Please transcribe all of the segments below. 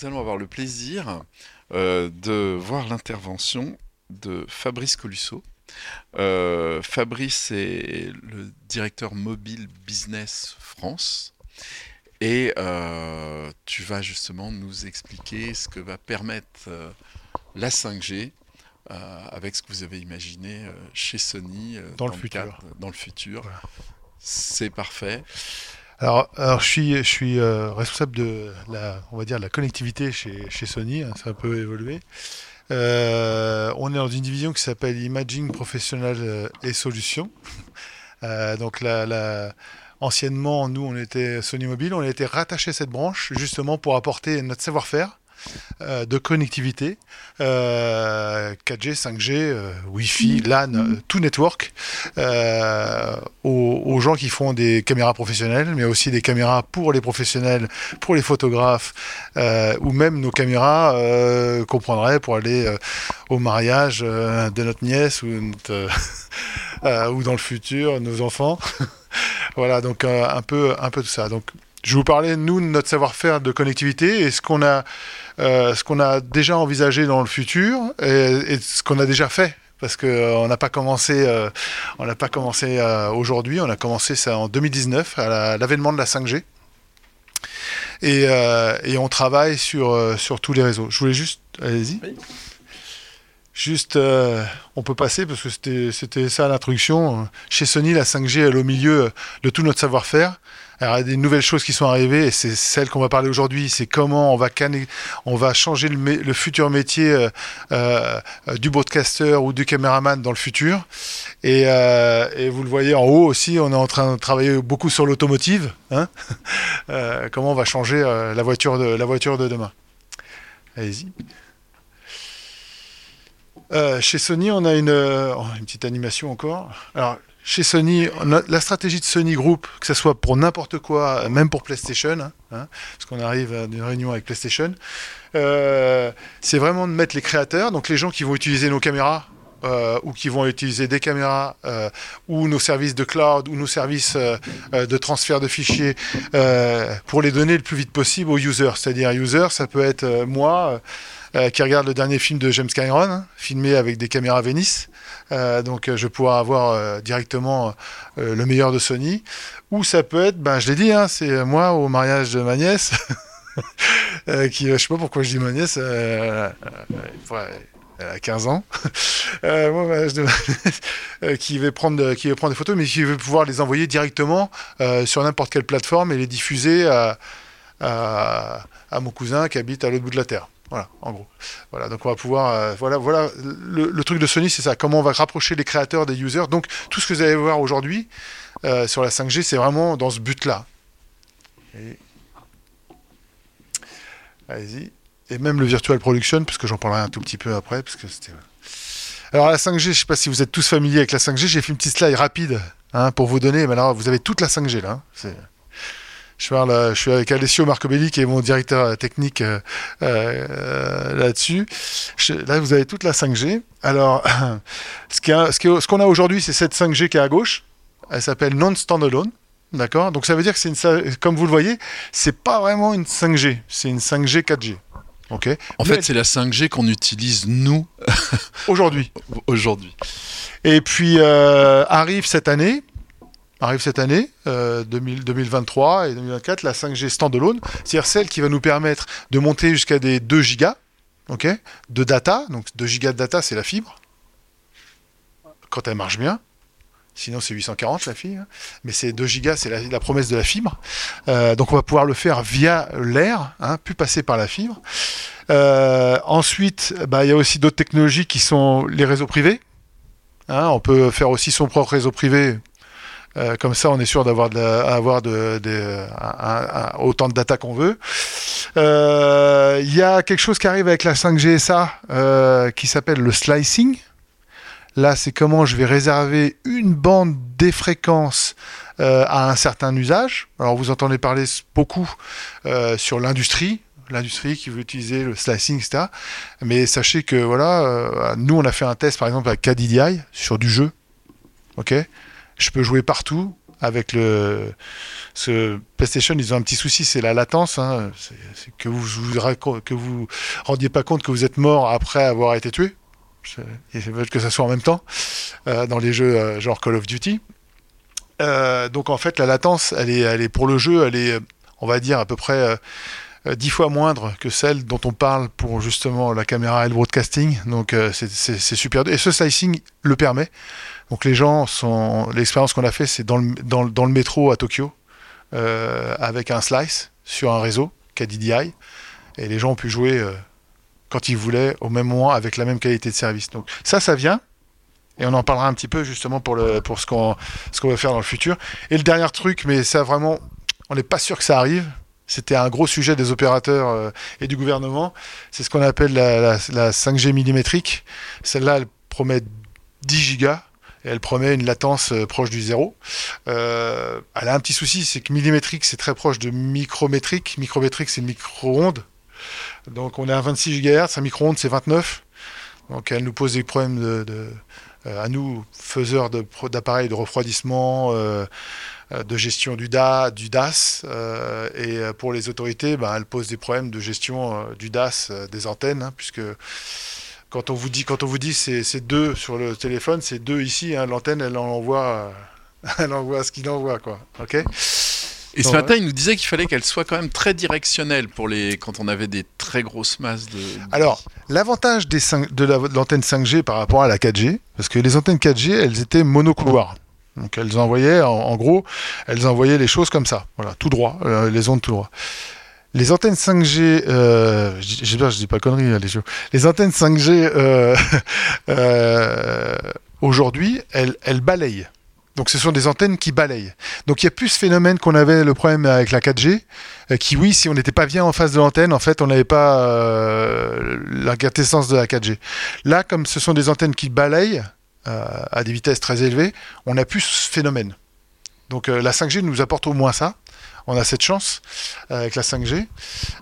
Nous allons avoir le plaisir euh, de voir l'intervention de Fabrice Colusso. Euh, Fabrice est le directeur mobile business France et euh, tu vas justement nous expliquer ce que va permettre la 5G avec ce que vous avez imaginé chez Sony dans, le futur. dans le futur. C'est parfait. Alors, alors, je suis, je suis euh, responsable de la, on va dire, la connectivité chez, chez Sony. Hein, ça a un peu évolué. Euh, on est dans une division qui s'appelle Imaging Professional euh, et Solutions. donc, la, la, anciennement, nous, on était Sony Mobile. On a été rattaché à cette branche justement pour apporter notre savoir-faire euh, de connectivité, 4G, euh, 5G, euh, Wi-Fi, LAN, tout network, aux, gens qui font des caméras professionnelles, mais aussi des caméras pour les professionnels, pour les photographes, ou même nos caméras qu'on prendrait pour aller au mariage de notre nièce ou, dans le futur, nos enfants. voilà, donc un peu, un de ça. Donc je vous parlais, nous, de notre savoir-faire de connectivité et ce qu'on a, euh, ce qu'on a déjà envisagé dans le futur et, ce qu'on a déjà fait. Parce qu'on euh, n'a pas commencé, euh, on n'a pas commencé aujourd'hui, on a commencé ça en 2019 à l'avènement de la 5G. Et, et, on travaille sur, sur tous les réseaux. Je voulais juste, allez-y. Juste, on peut passer parce que c'était ça l'introduction. Chez Sony, la 5G est au milieu de tout notre savoir-faire. Alors, il y a des nouvelles choses qui sont arrivées et c'est celle qu'on va parler aujourd'hui. C'est comment on va, on va changer le, futur métier euh, euh, du broadcaster ou du caméraman dans le futur. Euh, et, vous le voyez en haut aussi, on est en train de travailler beaucoup sur l'automotive. Hein comment on va changer la, voiture de, la voiture de demain. Allez-y. Chez Sony, on a une, oh, une petite animation encore. Alors, chez Sony, la stratégie de Sony Group, que ce soit pour n'importe quoi, même pour PlayStation, hein, hein, parce qu'on arrive d'une réunion avec PlayStation, euh, c'est vraiment de mettre les créateurs, donc les gens qui vont utiliser nos caméras, euh, ou qui vont utiliser des caméras, euh, ou nos services de cloud, ou nos services de transfert de fichiers, pour les donner le plus vite possible aux users. C'est-à-dire, user, ça peut être moi qui regarde le dernier film de James Cameron, hein, filmé avec des caméras Venice. Euh, donc je vais pouvoir avoir euh, directement euh, le meilleur de Sony. Ou ça peut être, ben, je l'ai dit, hein, c'est moi au mariage de ma nièce. qui, je sais pas pourquoi je dis ma nièce, elle a 15 ans, qui veut prendre, qui prendre des photos, mais qui veut pouvoir les envoyer directement sur n'importe quelle plateforme et les diffuser à, à mon cousin qui habite à l'autre bout de la terre. Voilà, en gros. Voilà, donc on va pouvoir. Euh, voilà, voilà. Le, truc de Sony, c'est ça. Comment on va rapprocher les créateurs des users. Donc tout ce que vous allez voir aujourd'hui euh, sur la 5G, c'est vraiment dans ce but-là. Allez-y. Et même le virtual production, puisque j'en parlerai un tout petit peu après, parce que c'était. Alors la 5G, je ne sais pas si vous êtes tous familiers avec la 5G. J'ai fait une petite slide rapide hein, pour vous donner. Mais alors, vous avez toute la 5G là. Hein. C'est je, parle, je suis avec Alessio Marcobelli, qui est mon directeur euh, technique euh, euh, là-dessus. Là, vous avez toute la 5G. Alors, ce qu'on ce a aujourd'hui, c'est cette 5G qui est à gauche. Elle s'appelle non-standalone. D'accord? Donc ça veut dire que c'est une, comme vous le voyez, c'est pas vraiment une 5G, c'est une 5G 4G. Ok? En fait, c'est la 5G qu'on utilise nous aujourd'hui. aujourd'hui. Et puis arrive cette année arrive cette année, 2023 euh, et 2024, la 5G standalone, c'est-à-dire celle qui va nous permettre de monter jusqu'à des 2 gigas de data. Donc 2 gigas de data, c'est la fibre, quand elle marche bien. Sinon, c'est 840 la fibre. Mais c'est 2 gigas, c'est la, promesse de la fibre. Euh, donc, on va pouvoir le faire via l'air, hein, plus passer par la fibre. Euh, ensuite, bah, il y a aussi d'autres technologies qui sont les réseaux privés. Hein. on peut faire aussi son propre réseau privé euh, comme ça, on est sûr d'avoir avoir de, autant de data qu'on veut. Euh, il y a quelque chose qui arrive avec la 5G SA euh, qui s'appelle le slicing. Là, c'est comment je vais réserver une bande des fréquences à un certain usage. Alors, vous entendez parler beaucoup sur l'industrie, l'industrie qui veut utiliser le slicing, etc. Mais sachez que voilà, nous on a fait un test par exemple avec KDDI sur du jeu. Ok? Je peux jouer partout avec le Ce PlayStation, ils ont un petit souci, c'est la latence. Hein. Que vous vous vous rendiez pas compte que vous êtes mort après avoir été tué. Ils veulent que ça soit en même temps euh, dans les jeux euh, genre Call of Duty. Euh, donc en fait, la latence, elle est, elle est pour le jeu, elle est, on va dire à peu près dix fois moindre que celle dont on parle pour justement la caméra et le broadcasting. Donc c'est super. Et ce slicing le permet. Donc les gens sont, l'expérience qu'on a fait, c'est dans le, dans, dans le métro à Tokyo. Euh, avec un slice sur un réseau KDDI. Et les gens ont pu jouer euh, quand ils voulaient, au même moment, avec la même qualité de service. Donc ça, ça vient. Et on en parlera un petit peu justement pour, le, pour ce qu'on qu'on va faire dans le futur. Et le dernier truc, mais ça vraiment, on n'est pas sûr que ça arrive. C'était un gros sujet des opérateurs euh, et du gouvernement. C'est ce qu'on appelle la, la, la 5G millimétrique. Celle-là, elle promet 10 gigas elle promet une latence euh, proche du zéro. Euh, elle a un petit souci, c'est que millimétrique, c'est très proche de micrométrique. Micrométrique, c'est micro-ondes. Donc on est à 26 GHz, un micro-ondes, c'est 29. Donc elle nous pose des problèmes à nous, faiseurs d'appareils de, refroidissement, de gestion du, DA, du DAS. et pour les autorités, ben, elle pose des problèmes de gestion du DAS des antennes, hein, puisque quand on vous dit, quand on vous dit c'est deux sur le téléphone, c'est deux ici. Hein, L'antenne, elle envoie, elle envoie ce qu'il envoie, quoi. Ok? Et ce matin, il nous disait qu'il fallait qu'elle soit quand même très directionnelle pour les quand on avait des très grosses masses de. Alors, l'avantage des de l'antenne 5G par rapport à la 4G, parce que les antennes 4G, elles étaient monocouloirs. Donc elles envoyaient, en, gros, elles envoyaient les choses comme ça, voilà, tout droit, euh, les ondes tout droit. Les antennes 5G, euh, j'espère que je dis pas conneries, les jeux. Les antennes 5G euh, euh, aujourd'hui, elles, elles balayent. Donc ce sont des antennes qui balayent. Donc il y a plus ce phénomène qu'on avait le problème avec la 4G, euh, qui oui, si on n'était pas bien en face de l'antenne, en fait, on n'avait pas la quintessence de la 4G. Là, comme ce sont des antennes qui balayent à des vitesses très élevées, on a plus ce phénomène. Donc la 5G nous apporte au moins ça on a cette chance euh, avec la 5G.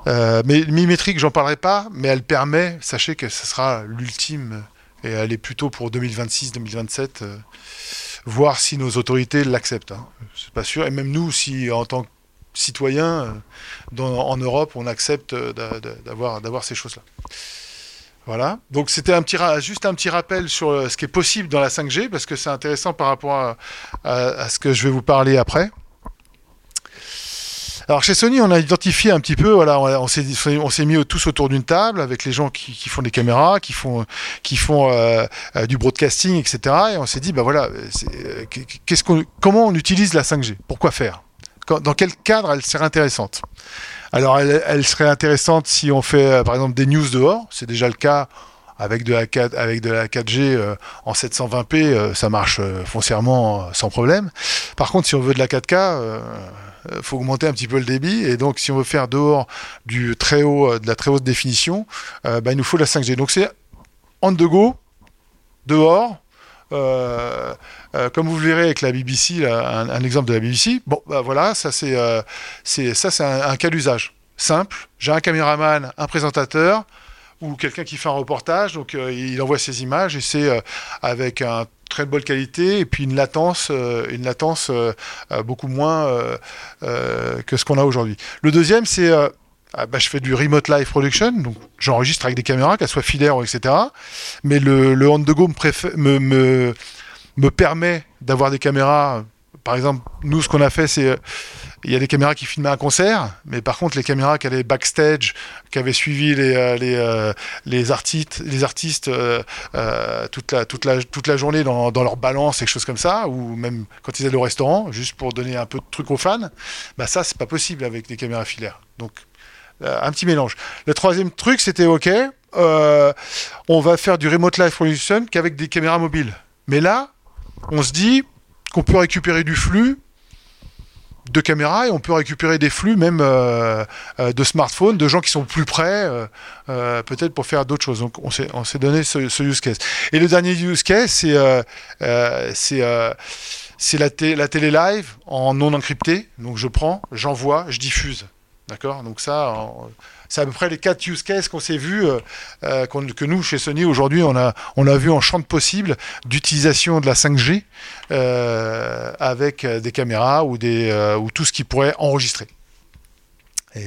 Euh, mais millimétrique, j'en parlerai pas, mais elle permet, sachez que ce sera l'ultime, et elle est plutôt pour 2026-2027, euh, voir si nos autorités l'acceptent. Hein. C'est pas sûr, et même nous, si en tant que citoyens en Europe, on accepte d'avoir ces choses-là. Voilà. Donc c'était juste un petit rappel sur ce qui est possible dans la 5G parce que c'est intéressant par rapport à, ce que je vais vous parler après. Alors chez Sony, on a identifié un petit peu, on s'est mis tous autour d'une table avec les gens qui, font des caméras, qui font euh, euh, du broadcasting, etc. Et on s'est dit, bah voilà, euh, comment on utilise la 5G Pourquoi faire? Dans quel cadre elle serait intéressante Alors elle, serait intéressante si on fait par exemple des news dehors, c'est déjà le cas avec de la 4, avec de la 4G en 720p, ça marche foncièrement sans problème. Par contre, si on veut de la 4K, euh, faut augmenter un petit peu le débit. Et donc, si on veut faire dehors du très haut, euh, de la très haute définition, euh, bah, il nous faut la 5G. Donc, c'est on the go, dehors. Comme vous le verrez avec la BBC, un, exemple de la BBC, bon, bah voilà, ça c'est, c'est ça c'est un, cas d'usage simple. J'ai un caméraman, un présentateur ou quelqu'un qui fait un reportage, donc il envoie ses images et c'est avec un très bonne qualité et puis une latence, euh, une latence euh, euh, beaucoup moins que ce qu'on a aujourd'hui. Le deuxième, c'est ah, bah, je fais du remote live production, donc j'enregistre avec des caméras, qu'elles soient filaires, etc. Mais le, le on the go me, me, me permet d'avoir des caméras. Par exemple, nous, ce qu'on a fait, c'est il y a des caméras qui filmaient un concert, mais par contre, les caméras qui allaient backstage, qui avaient suivi les, euh, euh, les artistes, euh, toute, la, journée dans, leur balance et choses comme ça, ou même quand ils allaient au restaurant, juste pour donner un peu de trucs aux fans, bah ça, c'est pas possible avec des caméras filaires. Donc, un petit mélange. Le troisième truc, c'était OK, on va faire du remote live production qu'avec des caméras mobiles. Mais là, on se dit qu'on peut récupérer du flux de caméras et on peut récupérer des flux même euh, euh, de smartphones, de gens qui sont plus près, euh, peut-être pour faire d'autres choses. Donc on s'est, on s'est donné ce, use case. Et le dernier use case, c'est la, la télé live en non encrypté. Donc je prends, j'envoie, je diffuse. D'accord? Donc ça, c'est à peu près les quatre use cases qu'on s'est vu, que nous chez Sony aujourd'hui on a on a vu en champ de possible d'utilisation de la 5G avec des caméras ou des ou tout ce qui pourrait enregistrer. Et...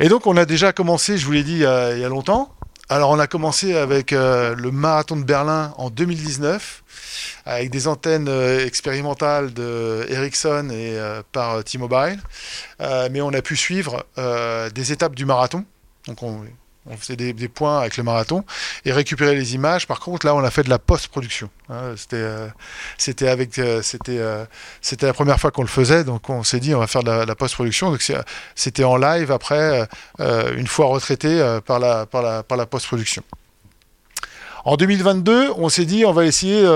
Et donc on a déjà commencé, je vous l'ai dit il y, a, longtemps. Alors on a commencé avec euh, le marathon de Berlin en 2019, avec des antennes euh, expérimentales de Ericsson et euh, par T-Mobile. mais on a pu suivre des étapes du marathon. On faisait des, points avec le marathon et récupérer les images. Par contre, là, on a fait de la post-production. Hein. c'était, euh, c'était avec, euh, c'était, euh, c'était la première fois qu'on le faisait, donc on s'est dit on va faire de la, post-production. Donc c'était en live après, une fois retraité par la, par la, par la post-production. En 2022, on s'est dit on va essayer.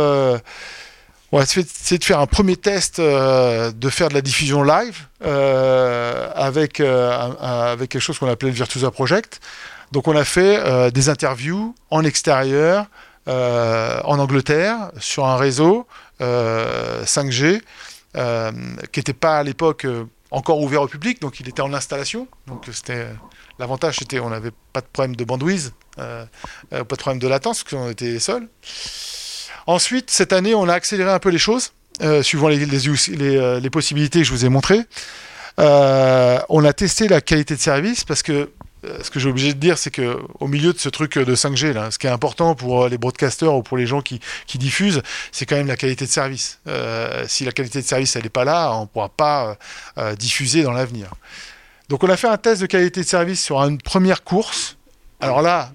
On va essayer de faire un premier test de faire de la diffusion live avec, avec quelque chose qu'on appelait le Virtuosa Project. Donc on a fait euh, des interviews en extérieur, euh, en Angleterre, sur un réseau 5G, euh, qui n'était pas à l'époque encore ouvert au public, donc il était en installation. Donc c'était l'avantage, c'était on n'avait pas de problème de bandwidth, pas de problème de latence, parce qu'on était seuls. Ensuite, cette année, on a accéléré un peu les choses, suivant les, possibilités que je vous ai montrées. on a testé la qualité de service parce que ce que j'ai obligé de dire, c'est que au milieu de ce truc de 5G, là, ce qui est important pour euh, les broadcasters ou pour les gens qui, diffusent, c'est quand même la qualité de service. Euh, si la qualité de service elle n'est pas là, on ne pourra pas diffuser dans l'avenir. Donc on a fait un test de qualité de service sur une première course. Alors là,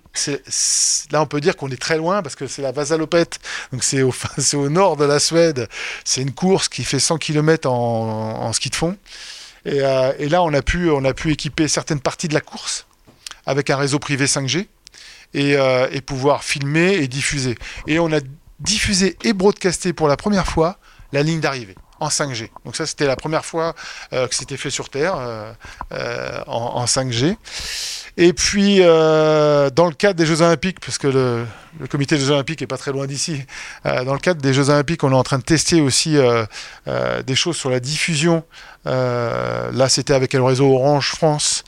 là on peut dire qu'on est très loin parce que c'est la Vasalopette, donc c'est au, nord de la Suède. C'est une course qui fait 100 km en, en ski de fond. Et, et, là, on a, pu, on a pu équiper certaines parties de la course avec un réseau privé 5G euh, et, pouvoir filmer et diffuser. Et on a diffusé et broadcasté pour la première fois la ligne d'arrivée en 5G. Donc ça, c'était la première fois euh, que c'était fait sur Terre euh, en, 5G. Et puis, dans le cadre des Jeux Olympiques, parce que le, comité des Jeux Olympiques est pas très loin d'ici, dans le cadre des Jeux Olympiques, on est en train de tester aussi des choses sur la diffusion euh, là, c'était avec le réseau Orange France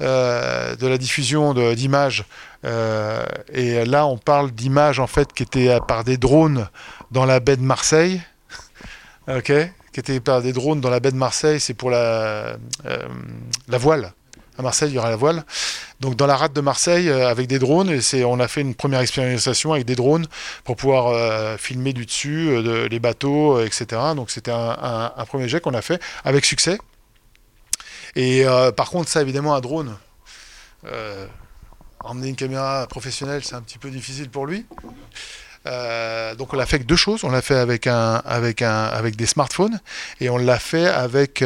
euh, de la diffusion d'images. Euh, et là, on parle d'images en fait qui étaient par des drones dans la baie de Marseille. Qui étaient par des drones dans la baie de Marseille. C'est pour la la voile. À Marseille, il y aura la voile. Donc dans la rade de Marseille euh, avec des drones, et c'est, on a fait une première expérimentation avec des drones pour pouvoir euh, filmer du dessus, euh, les bateaux, etc. Donc c'était un, premier jet qu'on a fait avec succès. Et par contre, ça évidemment, un drone, emmener une caméra professionnelle, c'est un petit peu difficile pour lui. Donc on l'a fait avec deux choses. On l'a fait avec un, avec un, avec des smartphones et on l'a fait avec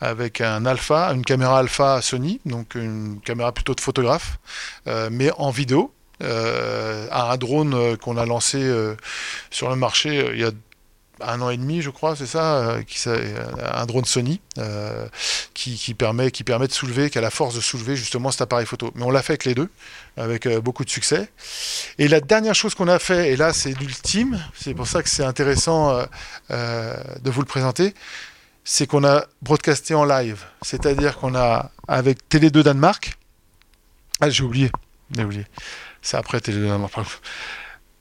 avec un alpha, une caméra alpha Sony, donc une caméra plutôt de photographe, euh, mais en vidéo, euh, à un drone euh, qu'on a lancé sur le marché il y a un an et demi, je crois, c'est ça, qui, un drone Sony qui, permet, qui permet de soulever, qui a la force de soulever justement cet appareil photo. Mais on l'a fait avec les deux, avec beaucoup de succès. Et la dernière chose qu'on a fait, et là c'est l'ultime, c'est pour ça que c'est intéressant de vous le présenter, c'est qu'on a broadcasté en live. C'est-à-dire qu'on a, avec Télé 2 Danemark, ah j'ai oublié, j'ai oublié, c'est après Télé 2 Danemark,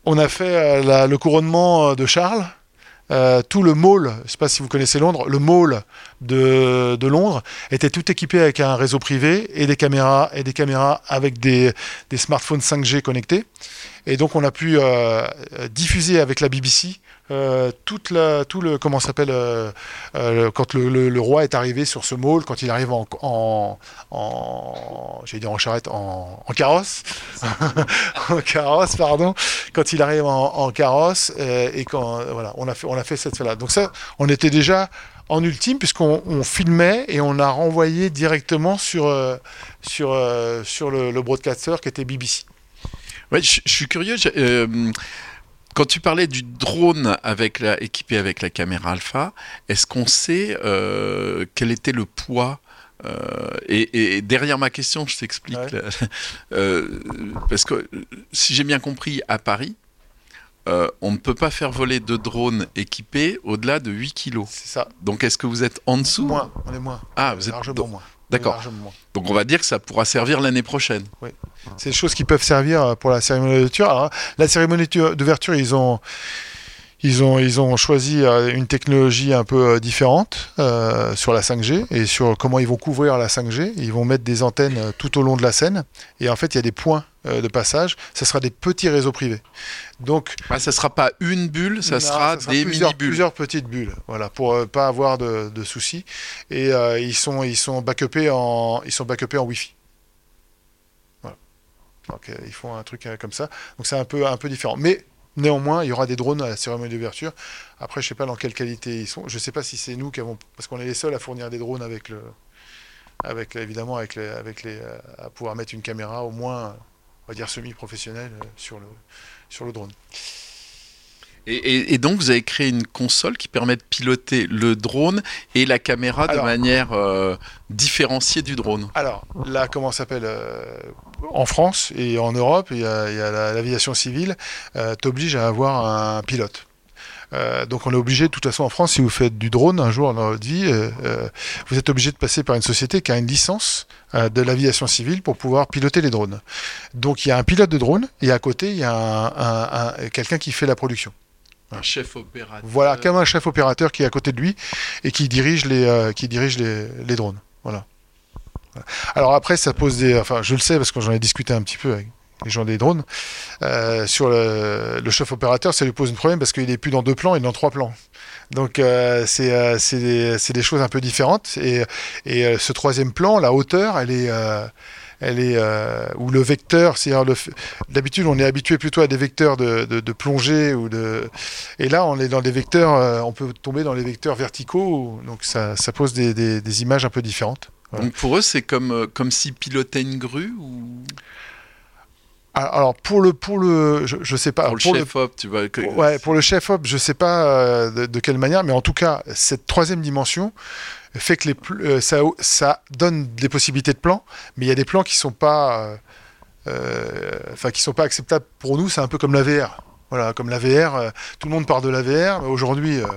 on a fait euh, le couronnement euh, de Charles, euh, tout le mall, je ne sais pas si vous connaissez Londres, le mall de, Londres était tout équipé avec un réseau privé et des caméras et des caméras avec des, des smartphones 5G connectés. Et donc on a pu diffuser avec la BBC euh, toute la, tout le comment s'appelle euh, euh, quand le, roi est arrivé sur ce mall, quand il arrive en, en, en dire en charrette, en, carrosse, en carrosse, pardon, quand il arrive en, carrosse et quand voilà, on a fait on a fait cette là. Donc ça, on était déjà en ultime puisqu'on on filmait et on a renvoyé directement sur sur sur le, le broadcaster qui était BBC. Ouais, je, suis curieux. Quand tu parlais du drone avec la, équipé avec la caméra alpha, est-ce qu'on sait euh, quel était le poids euh, et, derrière ma question, je t'explique. Euh, parce que si j'ai bien compris, à Paris, on ne peut pas faire voler de drones équipés au-delà de 8 kg. C'est ça. Donc est-ce que vous êtes en dessous? Moins, on est moins. Ah, vous êtes largement moins. D'accord. Donc on va dire que ça pourra servir l'année prochaine. C'est des choses qui peuvent servir euh, pour la cérémonie d'ouverture. Alors, la cérémonie d'ouverture, ils ont, ils ont, ils ont choisi euh, une technologie un peu euh, différente euh, sur la 5G et sur comment ils vont couvrir la 5G. Ils vont mettre des antennes tout au long de la scène et en fait, il y a des points de passage. Ce sera des petits réseaux privés. Donc, Ah, ça sera pas une bulle, ça non, sera des plusieurs, mini-bulles. plusieurs petites bulles, voilà, pour euh, pas avoir de, de soucis. Et euh, ils sont, ils sont backupés en, ils sont backupés en Wi-Fi. Voilà. Donc euh, ils font un truc comme ça. Donc c'est un peu, un peu différent. Mais néanmoins, il y aura des drones à la cérémonie d'ouverture. Après, je sais pas dans quelle qualité ils sont. Je sais pas si c'est nous qui avons, parce qu'on est les seuls à fournir des drones avec le, avec évidemment avec les, avec les, à pouvoir mettre une caméra au moins, on va dire semi-professionnelle euh, sur le, sur le drone. Et, et- et donc vous avez créé une console qui permet de piloter le drone et la caméra de manière euh, différenciée du drone. Alors, là, comment ça s'appelle euh, En France et en Europe, il y a, il y a la- l'aviation civile euh, t'oblige à avoir un pilote. Euh, donc on est obligé, de toute façon en France, si vous faites du drone un jour dans votre vie, euh, euh, vous êtes obligé de passer par une société qui a une licence de l'aviation civile pour pouvoir piloter les drones. Donc il y a un pilote de drone et à côté il y a un- un- un- quelqu'un qui fait la production. Un chef opérateur. Voilà, comme un chef opérateur qui est à côté de lui et qui dirige les, euh, qui dirige les, drones. Voilà. Alors après, ça pose des. Enfin, je le sais parce que j'en ai discuté un petit peu avec les gens des drones. Euh, sur le, chef opérateur, ça lui pose un problème parce qu'il est plus dans deux plans, il est dans trois plans. Donc euh, c'est des, choses un peu différentes. Et, ce troisième plan, la hauteur, elle est. elle est euh, ou le vecteur, d'habitude on est habitué plutôt à des vecteurs de, de, de plongée ou de et là on est dans des vecteurs, euh, on peut tomber dans les vecteurs verticaux, donc ça, ça pose des, des, images un peu différentes. Donc pour eux, c'est comme, euh, comme s'ils pilotaient une grue ou? Alors pour le pour le je, je sais pas pour le pour le- chef op, tu Pour- Ouais, pour le chef op, je sais pas euh, de, de quelle manière, mais en tout cas, cette troisième dimension fait que les euh, ça, ça donne des possibilités de plans, mais il y a des plans qui sont pas, euh, euh, enfin qui sont pas acceptables pour nous. C'est un peu comme la VR. Voilà, comme la VR, tout le monde part de la VR, mais aujourd'hui, euh,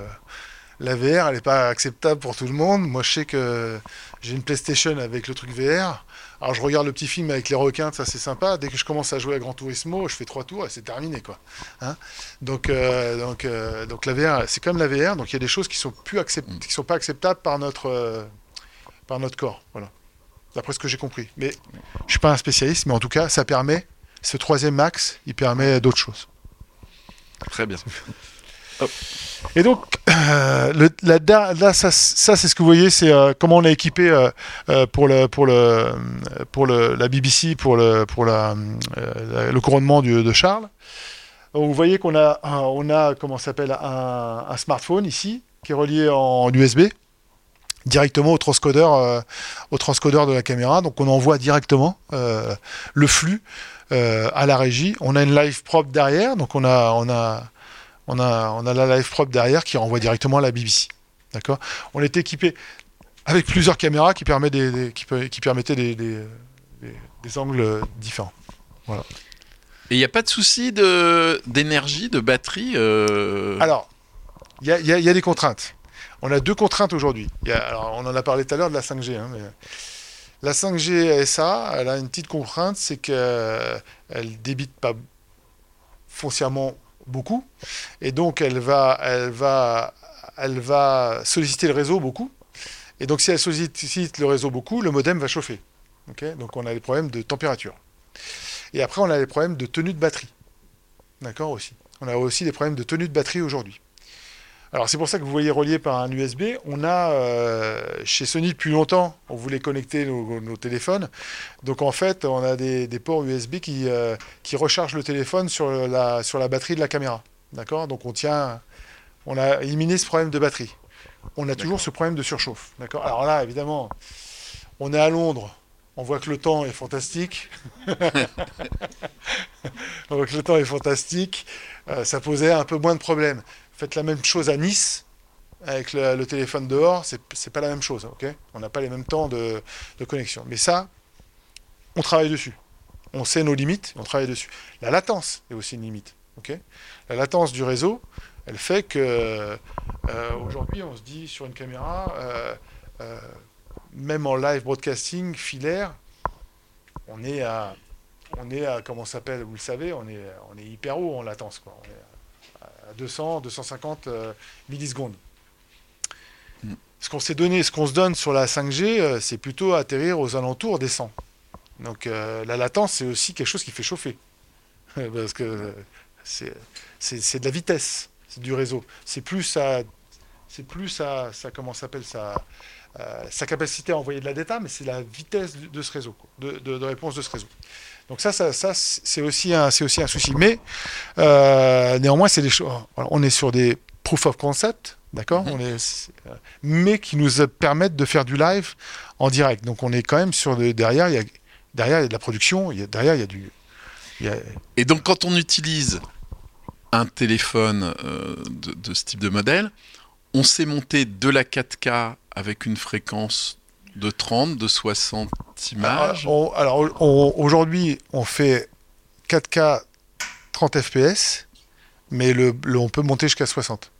la VR, elle n'est pas acceptable pour tout le monde. Moi, je sais que j'ai une PlayStation avec le truc VR. Alors, je regarde le petit film avec les requins, ça c'est sympa. Dès que je commence à jouer à Gran Turismo, je fais trois tours et c'est terminé, quoi. Hein? Donc, euh, donc, euh, donc la VR, c'est comme la VR. Donc, il y a des choses qui sont plus accept- qui sont pas acceptables par notre, euh, par notre corps. Voilà. D'après ce que j'ai compris. Mais je suis pas un spécialiste, mais en tout cas, ça permet. Ce troisième axe, il permet d'autres choses. Très bien. Et donc, euh, là, ça, c'est ce que vous voyez, c'est euh, comment on a équipé euh, pour, le, pour, le, pour le, la BBC, pour le, pour la, le couronnement de Charles. Vous voyez qu'on a, un- on a comment s'appelle, un, smartphone ici, qui est relié en USB directement au transcodeur, au transcodeur de la caméra. Donc, on envoie directement le flux à la régie. On a une live propre derrière, donc on a, on a, on a la live propre derrière qui renvoie directement à la BBC. D'accord? On est équipé avec plusieurs caméras qui, permet des, des- qui, peut- qui permettaient des, angles différents. Et il n'y a pas de souci de- d'énergie, de, batterie euh, Alors, il y a, y y des contraintes. On a deux contraintes aujourd'hui. On en a parlé tout à l'heure de la 5G. hein, mais la 5G SA, elle a une petite contrainte, c'est qu'elle débite pas foncièrement beaucoup. Et donc, elle va, elle, va, elle va solliciter le réseau beaucoup. Et donc, si elle sollicite le réseau beaucoup, le modem va chauffer. Donc, on a des problèmes de température. Et après, on a des problèmes de tenue de batterie. D'accord aussi? On a aussi des problèmes de tenue de batterie aujourd'hui. Alors c'est pour ça que vous voyez relié par un USB. On a euh, chez Sony depuis longtemps, on voulait connecter nos, nos téléphones. Donc en fait, on a des, des ports USB qui, euh, qui rechargent le téléphone sur la, sur la batterie de la caméra. D'accord? Donc on tient, on a éliminé ce problème de batterie. On a toujours ce problème de surchauffe. D'accord? Alors là, évidemment, on est à Londres. On voit que le temps est fantastique. on voit que le temps est fantastique. Euh, ça posait un peu moins de problèmes. Faites la même chose à Nice avec le, téléphone dehors, c'est pas la même chose, On n'a pas les mêmes temps de, connexion. Mais ça, on travaille dessus. On sait nos limites, on travaille dessus. La latence est aussi une limite, La latence du réseau, elle fait que euh, aujourd'hui, on se dit sur une caméra, euh, euh, même en live broadcasting filaire, on est à, on est à comment s'appelle, vous le savez, on est, on est hyper haut en latence. 200, 250 euh, millisecondes. Mm. Ce qu'on s'est donné, ce qu'on se donne sur la 5G, euh, c'est plutôt atterrir aux alentours des 100. Donc euh, la latence, c'est aussi quelque chose qui fait chauffer. Parce que c'est de la vitesse, c'est du réseau. C'est plus ça, c'est plus ça, ça comment ça s'appelle ça, euh, sa capacité à envoyer de la data, mais c'est la vitesse de, ce réseau, quoi, de, de- de réponse de ce réseau. Donc ça, ça, ça, c'est aussi un, aussi un souci. Mais euh, néanmoins, c'est des choses. On est sur des proof of concept, d'accord. Mhm. C'est- euh, mais qui nous permettent de faire du live en direct. Donc on est quand même sur de, derrière. Il y a derrière il y a de la production. Il y a, derrière il y a du. il y a- Et donc, quand on utilise un téléphone euh, de, de ce type de modèle, on sait monter de la 4K avec une fréquence de 30, de 60 images. Alors, on- alors, on- aujourd'hui, on fait 4K 30 FPS, mais le, le- on peut monter jusqu'à 60.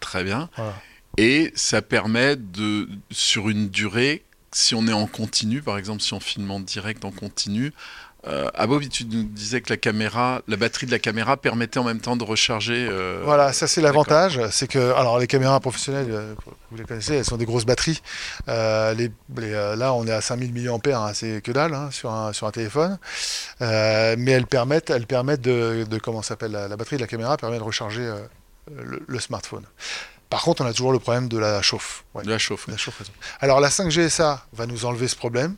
Très bien. Voilà. Et ça permet de, sur une durée, si on est en continu, par exemple, si on filme en direct en continu, euh, tu nous disais que la caméra, la batterie de la caméra permettait en même temps de recharger. euh, Voilà, ça c'est l'avantage, c'est que alors les caméras professionnelles, euh, vous les connaissez, elles sont des grosses batteries. Euh, les, les, là, on est à 5000 mAh, hein, c'est que dalle hein, sur, un, sur un téléphone, mais elles permettent, elles permettent de, de comment ça s'appelle la, la batterie de la caméra permet de recharger le, le smartphone. Par contre, on a toujours le problème de la chauffe. Ouais. de la chauffe. La chauffe. Alors la 5GSA va nous enlever ce problème.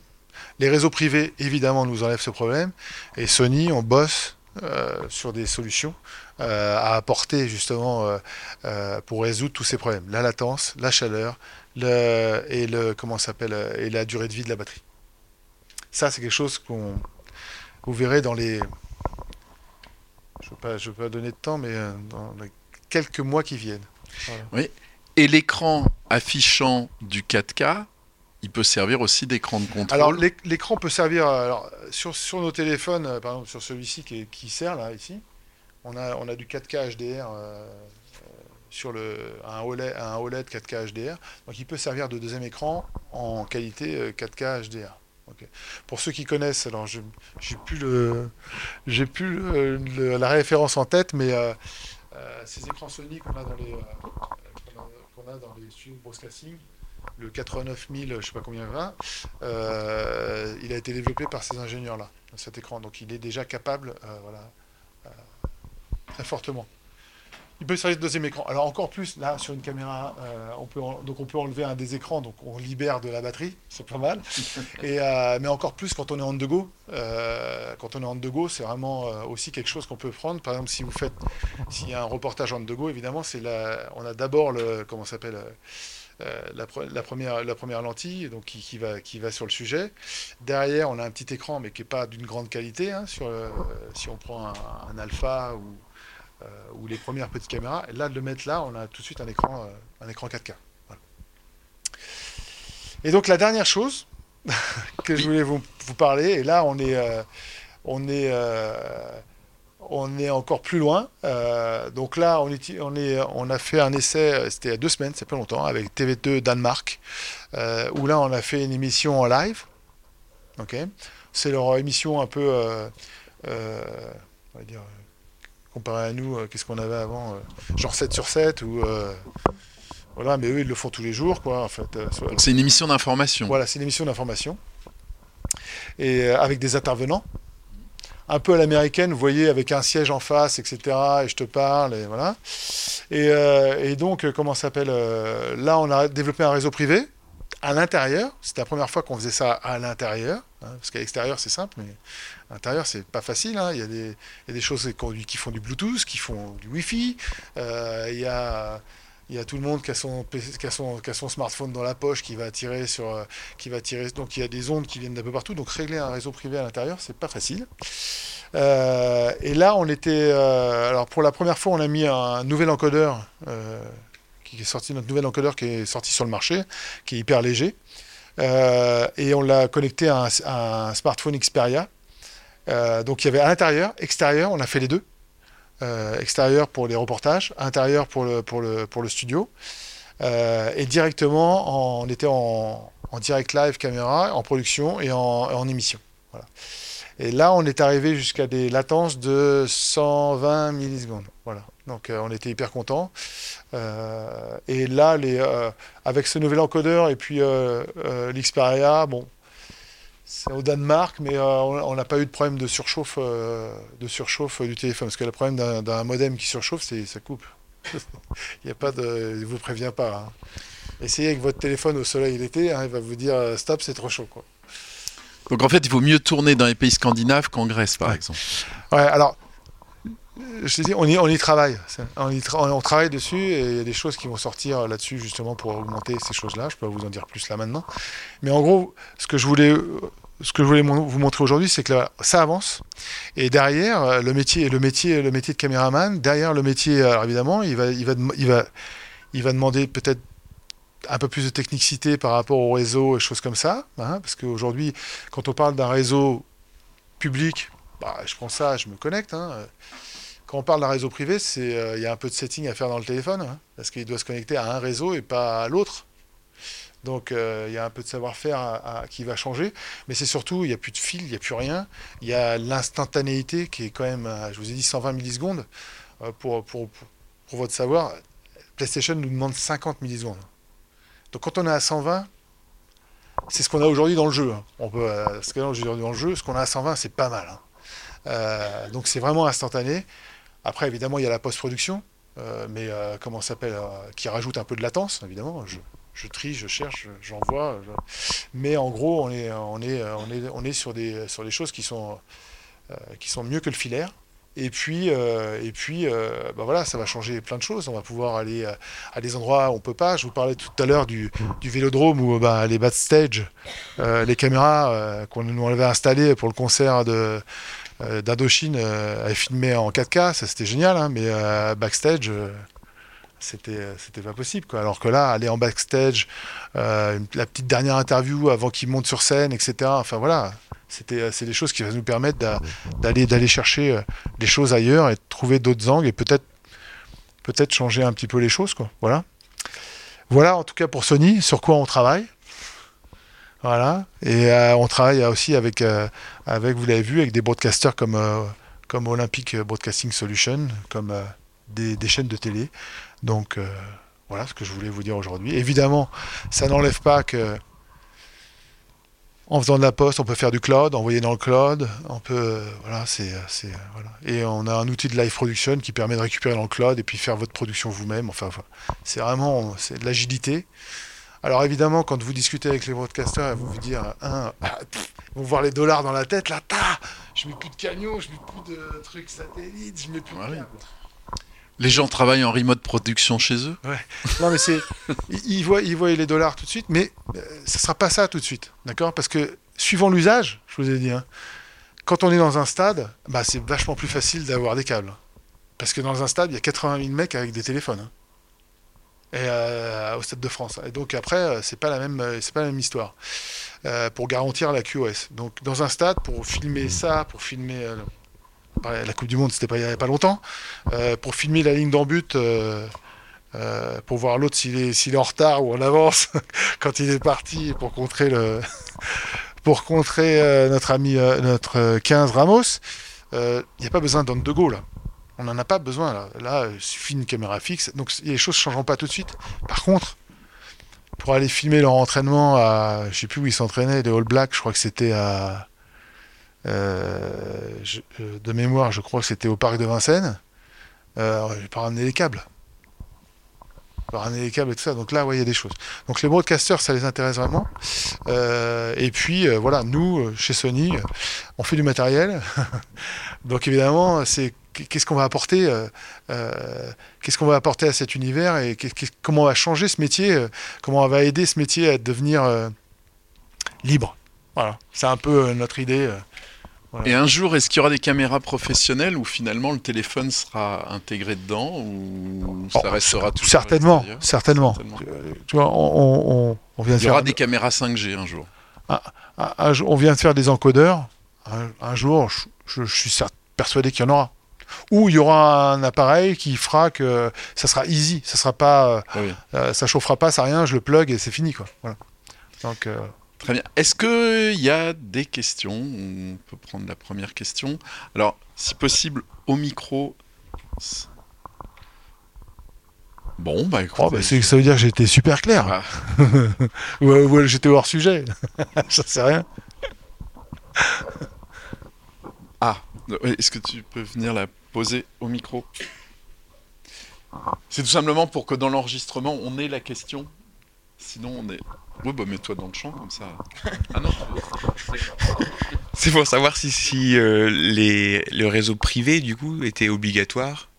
Les réseaux privés, évidemment, nous enlèvent ce problème. Et Sony, on bosse euh, sur des solutions euh, à apporter justement euh, pour résoudre tous ces problèmes. La latence, la chaleur, le, et la durée de vie de la batterie. Ça, c'est quelque chose qu'on vous verrez dans les. Je ne veux, pas- donner de temps, mais dans les quelques mois qui viennent. Et l'écran affichant du 4K, il peut servir aussi d'écran de contrôle. Alors l'éc- l'écran peut servir alors, sur, sur nos téléphones, euh, par exemple sur celui-ci qui, qui sert là ici, on a, on a du 4K HDR euh, euh, sur le, un, OLED, un OLED 4K HDR, donc il peut servir de deuxième écran en qualité euh, 4K HDR. Pour ceux qui connaissent, alors j'ai plus le plus la référence en tête, mais ces écrans Sony qu'on a dans les dans les studios de broadcasting, le 89000, je sais pas combien il va, euh, il a été développé par ces ingénieurs-là, cet écran. Donc il est déjà capable, euh, voilà, euh, très fortement. Il peut servir de deuxième écran. Alors encore plus, là, sur une caméra, euh, on peut en- donc on peut enlever un des écrans, donc on libère de la batterie, c'est pas mal. Et, mais encore plus quand on est en de go. Quand on est en de go, c'est vraiment aussi quelque chose qu'on peut prendre. Par exemple, si vous faites, s'il y a un reportage en de go, évidemment, c'est la, on a d'abord le, comment ça s'appelle, la, pre- la première, la première lentille, donc qui, qui va, qui va sur le sujet. Derrière, on a un petit écran, mais qui n'est pas d'une grande qualité. hein, sur, le- si on prend un, un alpha ou, euh, ou les premières petites caméras, et là, de le mettre là, on a tout de suite un écran, euh, un écran 4K. Voilà. Et donc la dernière chose que je voulais vous, vous parler, et là on est, euh, on est, euh, on est encore plus loin. Euh, donc là, on, est, on, est, on a fait un essai, euh, c'était il y a deux semaines, c'est pas longtemps, avec TV2 Danemark, euh, où là on a fait une émission en live. Ok, c'est leur émission un peu, euh, on va dire, comparé à nous, qu'est-ce qu'on avait avant, genre 7 sur 7 ou voilà, mais eux ils le font tous les jours, quoi. En fait, c'est une émission d'information. voilà, c'est une émission d'information. Et avec des intervenants. Un peu à l'américaine, vous voyez, avec un siège en face, etc. Et je te parle, et voilà. Et, euh, donc, euh, comment s'appelle euh, Là, on a développé un réseau privé à l'intérieur. C'était la première fois qu'on faisait ça à l'intérieur. hein, parce qu'à l'extérieur, c'est simple, mais à l'intérieur, c'est pas facile. hein. Il, y a des, choses qui, font du Bluetooth, qui font du Wi-Fi. Il y a. Il y a tout le monde qui a, son, smartphone dans la poche, qui va tirer sur, euh, qui va tirer. Donc il y a des ondes qui viennent d'un peu partout. Donc régler un réseau privé à l'intérieur, c'est pas facile. Euh, et là, on était. euh, alors pour la première fois, on a mis un nouvel encodeur qui est sorti, notre nouvel encodeur qui est sorti sur le marché, qui est hyper léger. Et on l'a connecté à un, à un smartphone Xperia. Donc il y avait à l'intérieur, extérieur, on a fait les deux. Euh, extérieur pour les reportages, intérieur pour le, pour le, pour le studio. Euh, et directement, on était en, direct live caméra, en production et en, émission. Et là, on est arrivé jusqu'à des latences de 120 millisecondes. Voilà. Donc, on était hyper contents. et là, les, avec ce nouvel encodeur et puis l'Xperia, bon, c'est au Danemark, mais euh, on n'a pas eu de problème de surchauffe, euh, de surchauffe du téléphone. Parce que le problème d'un modem qui surchauffe, c'est ça coupe. il n'y a pas de, il vous prévient pas. Hein. Essayez avec votre téléphone au soleil l'été, hein, il va vous dire euh, stop, c'est trop chaud. Quoi. Donc en fait, il vaut mieux tourner dans les pays scandinaves qu'en Grèce, par exemple. Ouais, alors je dis, on y, travaille. On, travaille dessus et il y a des choses qui vont sortir là-dessus justement pour augmenter ces choses-là. Je peux vous en dire plus là maintenant. Mais en gros, ce que je voulais ce que je voulais vous montrer aujourd'hui, c'est que ça avance. Et derrière, euh, le métier, le métier, le métier de caméraman, derrière le métier, alors évidemment, il va, il va, il va, il va demander peut-être un peu plus de technicité par rapport au réseau et choses comme ça. Hein, parce qu'aujourd'hui, quand on parle d'un réseau public, bah, je prends ça, je me connecte. Hein. Quand on parle d'un réseau privé, euh, il y a un peu de setting à faire dans le téléphone, hein, parce qu'il doit se connecter à un réseau et pas à l'autre. Donc euh, il y a un peu de savoir-faire qui va changer, mais c'est surtout, il n'y a plus de fil, il n'y a plus rien. Il y a l'instantanéité qui est quand même, je vous ai dit 120 millisecondes. Euh, pour, pour, pour, votre savoir, PlayStation nous demande 50 millisecondes. Donc quand on est à 120, c'est ce qu'on a aujourd'hui dans le jeu. Hein. On peut, euh, ce qu'on a aujourd'hui dans le jeu, ce qu'on a à 120, c'est pas mal. Hein. donc c'est vraiment instantané. Après, évidemment, il y a la post-production, mais comment s'appelle, qui rajoute un peu de latence, évidemment. Je, je trie, je cherche, j'envoie. Mais en gros, on est, on est, on est, on est sur, des, sur des choses qui sont, euh, qui sont mieux que le filaire. Et puis, euh, et puis euh, bah voilà, ça va changer plein de choses. On va pouvoir aller à des endroits où on peut pas. Je vous parlais tout à l'heure du, du, vélodrome où bah, les backstage, les caméras qu'on avait installées pour le concert de d'Indochine avaient filmé en 4K. Ça, c'était génial. Hein, mais backstage c'était euh, c'était pas possible alors que là aller en backstage euh, la petite dernière interview avant qu'il monte sur scène etc enfin voilà c'était euh, c'est des choses qui vont nous permettre d'aller chercher des choses ailleurs et de trouver d'autres angles et peut-être changer un petit peu les choses voilà voilà en tout cas pour Sony sur quoi on travaille voilà et on travaille aussi avec avec vous l'avez vu avec des broadcasters comme comme Olympic Broadcasting Solution comme des, des, chaînes de télé donc euh, voilà ce que je voulais vous dire aujourd'hui. Évidemment, ça n'enlève pas que en faisant de la poste, on peut faire du cloud, envoyer dans le cloud, on peut euh, voilà, c'est euh, voilà. Et on a un outil de live production qui permet de récupérer dans le cloud et puis faire votre production vous-même. Enfin, c'est vraiment c'est de l'agilité. Alors évidemment, quand vous discutez avec les broadcasters, ils vont vous dire, un, ah, ils vont voir les dollars dans la tête, là, ta, je mets plus de canaux, je mets plus de trucs satellites, je mets plus de les gens travaillent en remote production chez eux Ouais. Non, mais c'est. ils, voient, ils voient les dollars tout de suite, mais ce euh, ça sera pas ça tout de suite. D'accord? Parce que, suivant l'usage, je vous ai dit, hein, quand on est dans un stade, bah, c'est vachement plus facile d'avoir des câbles. Parce que dans un stade, il y a 80 000 mecs avec des téléphones. Hein. Et euh, au Stade de France. Et donc après, euh, c'est pas la même, c'est pas la même histoire. pour garantir la QoS. Donc dans un stade, pour filmer ça, pour filmer la Coupe du Monde, c'était pas il n'y a pas longtemps, euh, pour filmer la ligne d'en but, euh, euh, pour voir l'autre s'il est, en retard ou en avance quand il est parti pour contrer notre ami, notre 15 Ramos. Il n'y a pas besoin d'un de là. On n'en a pas besoin là. Là, il suffit une caméra fixe. Donc les choses ne changeront pas tout de suite. Par contre, pour aller filmer leur entraînement à, je sais plus où ils s'entraînaient, les All Blacks, je crois que c'était à euh, euh, de mémoire, je crois que c'était au parc de Vincennes. Euh, je vais pas ramener les câbles. Ramener les câbles et tout ça. Donc là, il y a des choses. Donc les broadcasters, ça les intéresse vraiment. et puis voilà, nous, chez Sony, on fait du matériel. Donc évidemment, c'est qu'est-ce qu'on va apporter qu'est-ce qu'on va apporter à cet univers et comment on va changer ce métier comment on va aider ce métier à devenir libre voilà c'est un peu notre idée et un jour, est-ce qu'il y aura des caméras professionnelles où finalement le téléphone sera intégré dedans ou ça oh, restera tout certainement, certainement, Tu vois, on, vient Il y aura des caméras 5G un jour. Ah, ah, on vient de faire des encodeurs. Un, jour, je, suis persuadé qu'il y en aura. Ou il y aura un appareil qui fera que ça sera easy, ça sera pas, Oui. euh, ça chauffera pas, ça rien, je le plug et c'est fini quoi. Voilà. Donc euh, Très bien. Est-ce qu'il y a des questions? On peut prendre la première question. Alors, si possible, au micro. Bon, bah écoute. oh, bah, ça veut dire que été super clair. Ah, Ou, ou j'étais hors sujet. ça sais rien. ah, euh, est-ce que tu peux venir la poser au micro? C'est tout simplement pour que dans l'enregistrement, on ait la question. Sinon, on est. Oui, bah mets-toi dans le champ comme ça. Ah non. C'est pour savoir si, si euh, les, le réseau privé, du coup, était obligatoire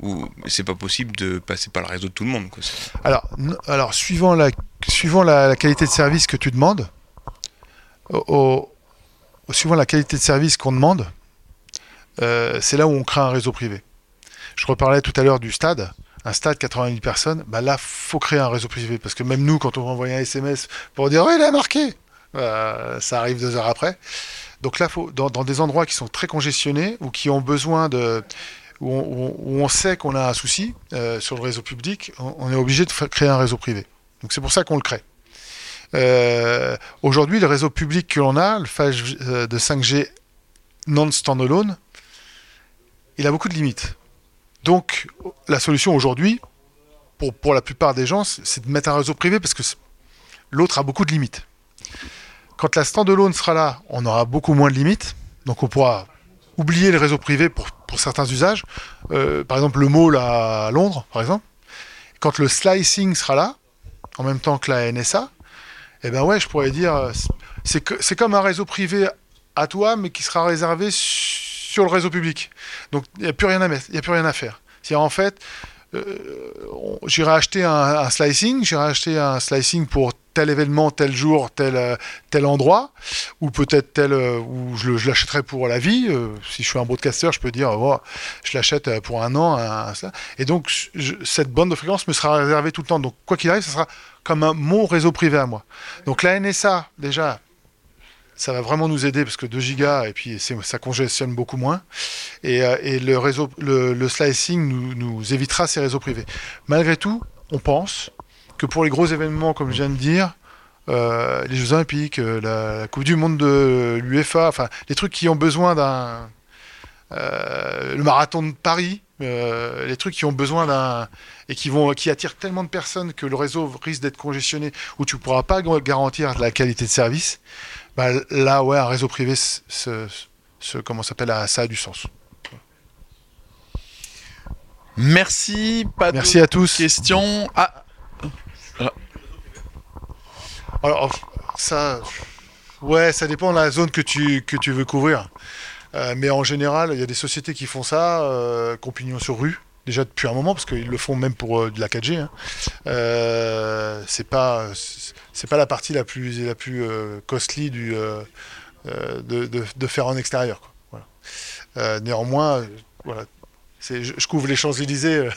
ou c'est pas possible de passer par le réseau de tout le monde. Quoi. Alors, alors suivant, la, suivant la, qualité de service que tu demandes, au- suivant la qualité de service qu'on demande, euh, c'est là où on crée un réseau privé. Je reparlais tout à l'heure du stade. Un stade 90 personnes, bah là, faut créer un réseau privé. Parce que même nous, quand on envoie un SMS pour dire Oui, il a marqué euh, Ça arrive deux heures après. Donc là, dans, des endroits qui sont très congestionnés ou qui ont besoin de. où on, sait qu'on a un souci euh, sur le réseau public, on, est obligé de créer un réseau privé. Donc c'est pour ça qu'on le crée. Euh, Aujourd'hui, le réseau public que l'on a, le phase euh, de 5G non standalone, il a beaucoup de limites. Donc la solution aujourd'hui, pour, la plupart des gens, c'est de mettre un réseau privé parce que l'autre a beaucoup de limites. Quand la standalone sera là, on aura beaucoup moins de limites. Donc on pourra oublier le réseau privé pour, certains usages. Euh, par exemple, le mall à Londres, par exemple. Quand le slicing sera là, en même temps que la NSA, eh ben ouais, je pourrais dire, c'est comme un réseau privé à toi, mais qui sera réservé sur le réseau public. Donc il n'y a plus rien à mettre, il y a plus rien à faire. C'est-à-dire en fait, euh, j'irai acheter un, slicing, j'irai acheter un slicing pour tel événement, tel jour, tel, euh, tel endroit, ou peut-être tel, euh, ou je, l'achèterai pour la vie. si je suis un broadcaster, je peux dire, oh, je l'achète pour un an, un- et donc cette bande de fréquence me sera réservée tout le temps. Donc quoi qu'il arrive, ça sera comme mon réseau privé à moi. Donc la NSA, déjà, ça va vraiment nous aider parce que 2 gigas et puis ça congestionne beaucoup moins. Et, euh, le réseau, le, slicing nous, évitera ces réseaux privés. Malgré tout, on pense que pour les gros événements, comme je viens de dire, euh, les Jeux Olympiques, euh, la, Coupe du Monde de l'UEFA, enfin les trucs qui ont besoin d'un le marathon de Paris, les trucs qui ont besoin d'un et qui vont qui attirent tellement de personnes que le réseau risque d'être congestionné où tu pourras pas ga- garantir la qualité de service. Bah, là, ouais, un réseau privé, ce, comment ça s'appelle, ça a du sens. Merci. Pas Merci à tous. questions. Ah, Alors, ça, ouais, ça dépend de la zone que tu, que tu veux couvrir. Euh, mais en général, il y a des sociétés qui font ça, euh, pignon sur rue, déjà depuis un moment, parce qu'ils le font même pour euh, de la 4G. Hein. Euh, c'est pas, c'est pas la partie la plus, la plus euh, costly du, euh, de, de, faire en extérieur. néanmoins, voilà, je, couvre les Champs-Élysées, euh,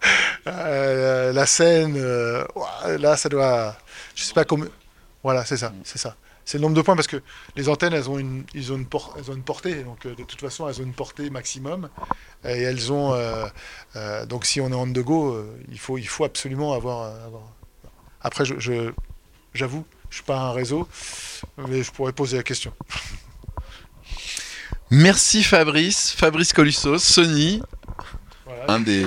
euh, la Seine, là, ça doit, je sais pas combien. Voilà, c'est ça, c'est ça. C'est le nombre de points parce que les antennes, elles ont une, ils ont une, por- elles ont une portée. Donc, euh, de toute façon, elles ont une portée maximum. Et elles ont. euh, euh, donc, si on est on the go, il, faut, il faut absolument avoir. avoir- Après, je, je- j'avoue, je suis pas un réseau, mais je pourrais poser la question. merci Fabrice. Fabrice Colusso, Sony, Voilà. un des